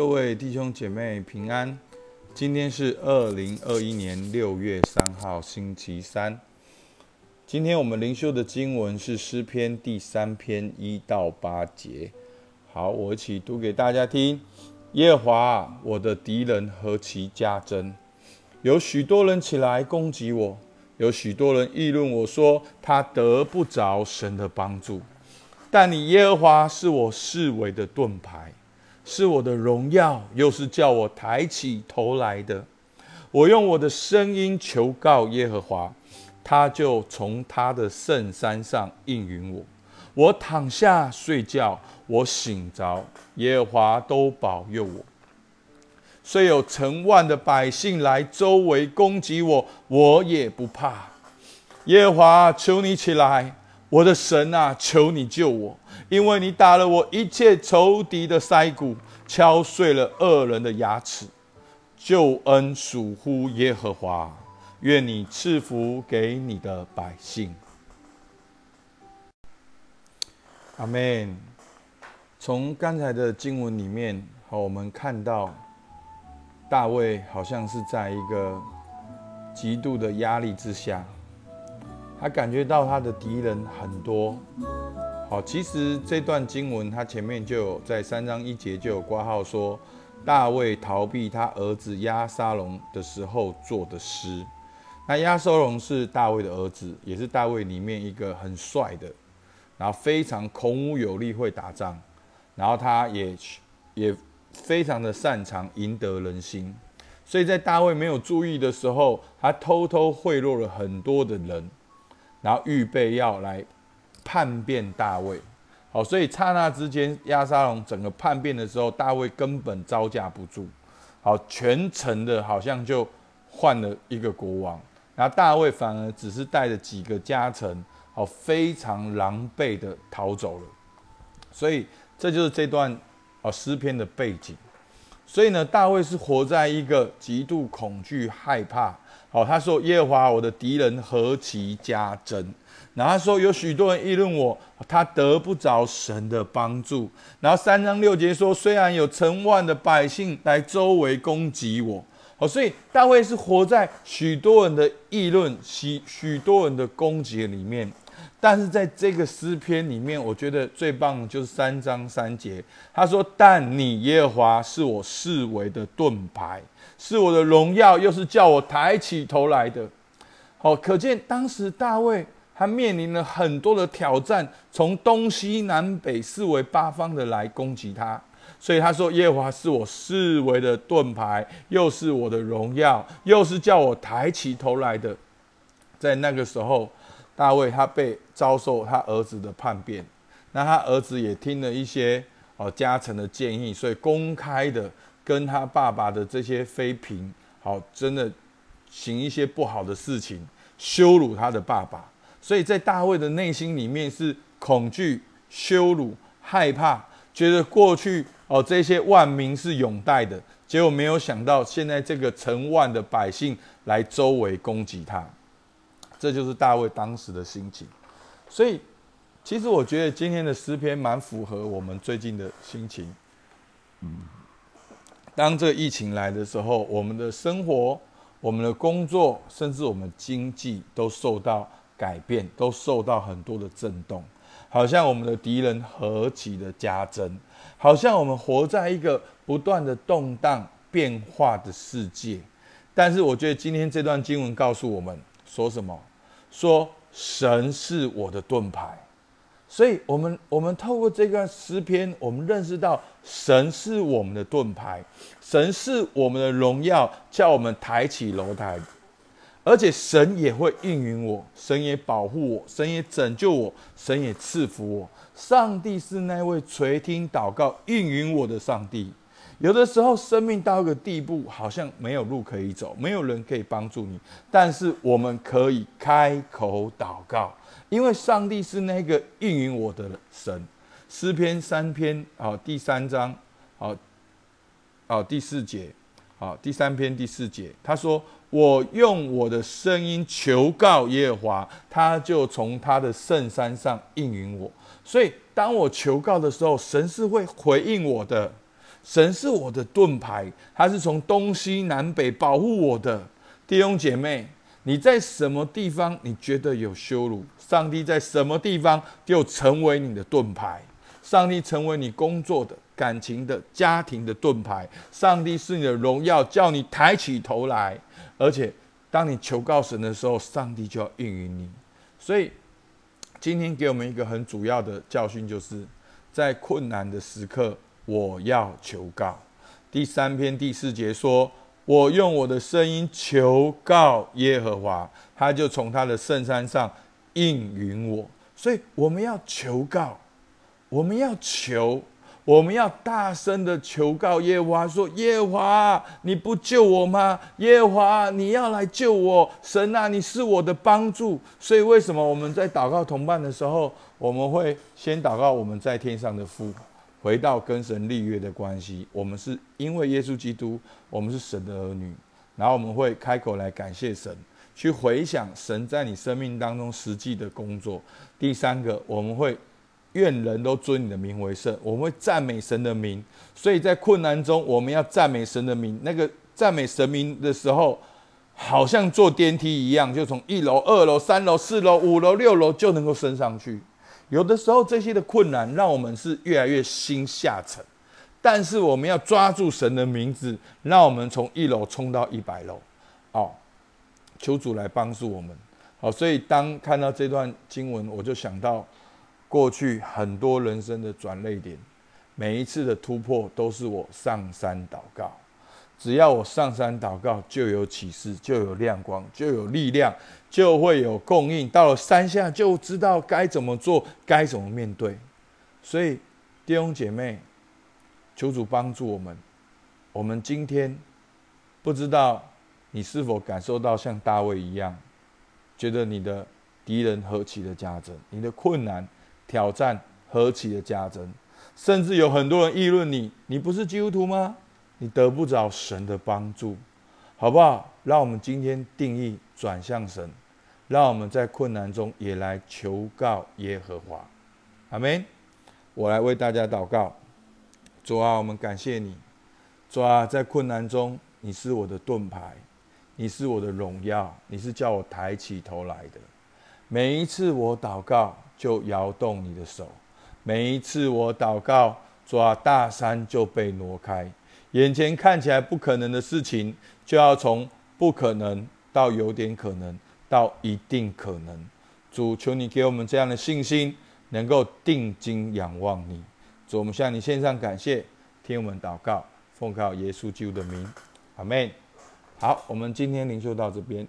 各位弟兄姐妹平安。今天是二零二一年六月三号，星期三。今天我们灵修的经文是诗篇第三篇一到八节。好，我一起读给大家听。耶和华，我的敌人何其加增！有许多人起来攻击我，有许多人议论我说他得不着神的帮助。但你耶和华是我视为的盾牌。是我的荣耀，又是叫我抬起头来的。我用我的声音求告耶和华，他就从他的圣山上应允我。我躺下睡觉，我醒着，耶和华都保佑我。虽有成万的百姓来周围攻击我，我也不怕。耶和华，求你起来，我的神啊，求你救我。因为你打了我一切仇敌的腮骨，敲碎了恶人的牙齿，救恩属乎耶和华。愿你赐福给你的百姓。阿门。从刚才的经文里面，我们看到大卫好像是在一个极度的压力之下，他感觉到他的敌人很多。好，其实这段经文，他前面就有在三章一节就有挂号说，大卫逃避他儿子押沙龙的时候做的诗。那押沙龙是大卫的儿子，也是大卫里面一个很帅的，然后非常孔武有力，会打仗，然后他也也非常的擅长赢得人心。所以在大卫没有注意的时候，他偷偷贿赂了很多的人，然后预备要来。叛变大卫，好，所以刹那之间，亚沙龙整个叛变的时候，大卫根本招架不住，好，全城的好像就换了一个国王，然后大卫反而只是带着几个家臣，好，非常狼狈的逃走了，所以这就是这段哦诗篇的背景，所以呢，大卫是活在一个极度恐惧、害怕，好，他说耶和华我的敌人何其加增。然后他说有许多人议论我，他得不着神的帮助。然后三章六节说，虽然有成万的百姓来周围攻击我，哦，所以大卫是活在许多人的议论、许许多人的攻击里面。但是在这个诗篇里面，我觉得最棒的就是三章三节，他说：“但你耶和华是我视为的盾牌，是我的荣耀，又是叫我抬起头来的。”好，可见当时大卫。他面临了很多的挑战，从东西南北四围八方的来攻击他，所以他说：“耶和华是我视为的盾牌，又是我的荣耀，又是叫我抬起头来的。”在那个时候，大卫他被遭受他儿子的叛变，那他儿子也听了一些哦家臣的建议，所以公开的跟他爸爸的这些妃嫔，好真的行一些不好的事情，羞辱他的爸爸。所以在大卫的内心里面是恐惧、羞辱、害怕，觉得过去哦这些万民是永戴的，结果没有想到现在这个成万的百姓来周围攻击他，这就是大卫当时的心情。所以，其实我觉得今天的诗篇蛮符合我们最近的心情。嗯，当这个疫情来的时候，我们的生活、我们的工作，甚至我们经济都受到。改变都受到很多的震动，好像我们的敌人何其的加增，好像我们活在一个不断的动荡变化的世界。但是，我觉得今天这段经文告诉我们说什么？说神是我的盾牌。所以，我们我们透过这个诗篇，我们认识到神是我们的盾牌，神是我们的荣耀，叫我们抬起楼台。而且神也会应允我，神也保护我，神也拯救我，神也赐福我。上帝是那位垂听祷告、应允我的上帝。有的时候，生命到一个地步，好像没有路可以走，没有人可以帮助你，但是我们可以开口祷告，因为上帝是那个应允我的神。诗篇三篇，好，第三章，好，好，第四节，好，第三篇第四节，他说。我用我的声音求告耶和华，他就从他的圣山上应允我。所以，当我求告的时候，神是会回应我的。神是我的盾牌，他是从东西南北保护我的弟兄姐妹。你在什么地方你觉得有羞辱？上帝在什么地方就成为你的盾牌。上帝成为你工作的、感情的、家庭的盾牌。上帝是你的荣耀，叫你抬起头来。而且，当你求告神的时候，上帝就要应允你。所以，今天给我们一个很主要的教训，就是在困难的时刻，我要求告。第三篇第四节说：“我用我的声音求告耶和华，他就从他的圣山上应允我。”所以，我们要求告。我们要求，我们要大声的求告耶和华，说：“耶和华，你不救我吗？耶和华，你要来救我！神啊，你是我的帮助。”所以，为什么我们在祷告同伴的时候，我们会先祷告我们在天上的父，回到跟神立约的关系？我们是因为耶稣基督，我们是神的儿女，然后我们会开口来感谢神，去回想神在你生命当中实际的工作。第三个，我们会。愿人都尊你的名为圣，我们会赞美神的名。所以在困难中，我们要赞美神的名。那个赞美神名的时候，好像坐电梯一样，就从一楼、二楼、三楼、四楼、五楼、六楼就能够升上去。有的时候，这些的困难让我们是越来越心下沉，但是我们要抓住神的名字，让我们从一楼冲到一百楼。哦，求主来帮助我们。好，所以当看到这段经文，我就想到。过去很多人生的转泪点，每一次的突破都是我上山祷告。只要我上山祷告，就有启示，就有亮光，就有力量，就会有供应。到了山下，就知道该怎么做，该怎么面对。所以弟兄姐妹，求主帮助我们。我们今天不知道你是否感受到像大卫一样，觉得你的敌人何其的加增，你的困难。挑战何其的加增，甚至有很多人议论你，你不是基督徒吗？你得不着神的帮助，好不好？让我们今天定义转向神，让我们在困难中也来求告耶和华。阿门。我来为大家祷告。主啊，我们感谢你。主啊，在困难中，你是我的盾牌，你是我的荣耀，你是叫我抬起头来的。每一次我祷告。就摇动你的手，每一次我祷告，主啊大山就被挪开，眼前看起来不可能的事情，就要从不可能到有点可能，到一定可能。主，求你给我们这样的信心，能够定睛仰望你。主，我们向你献上感谢，听我们祷告，奉靠耶稣基督的名，阿门。好，我们今天灵修到这边。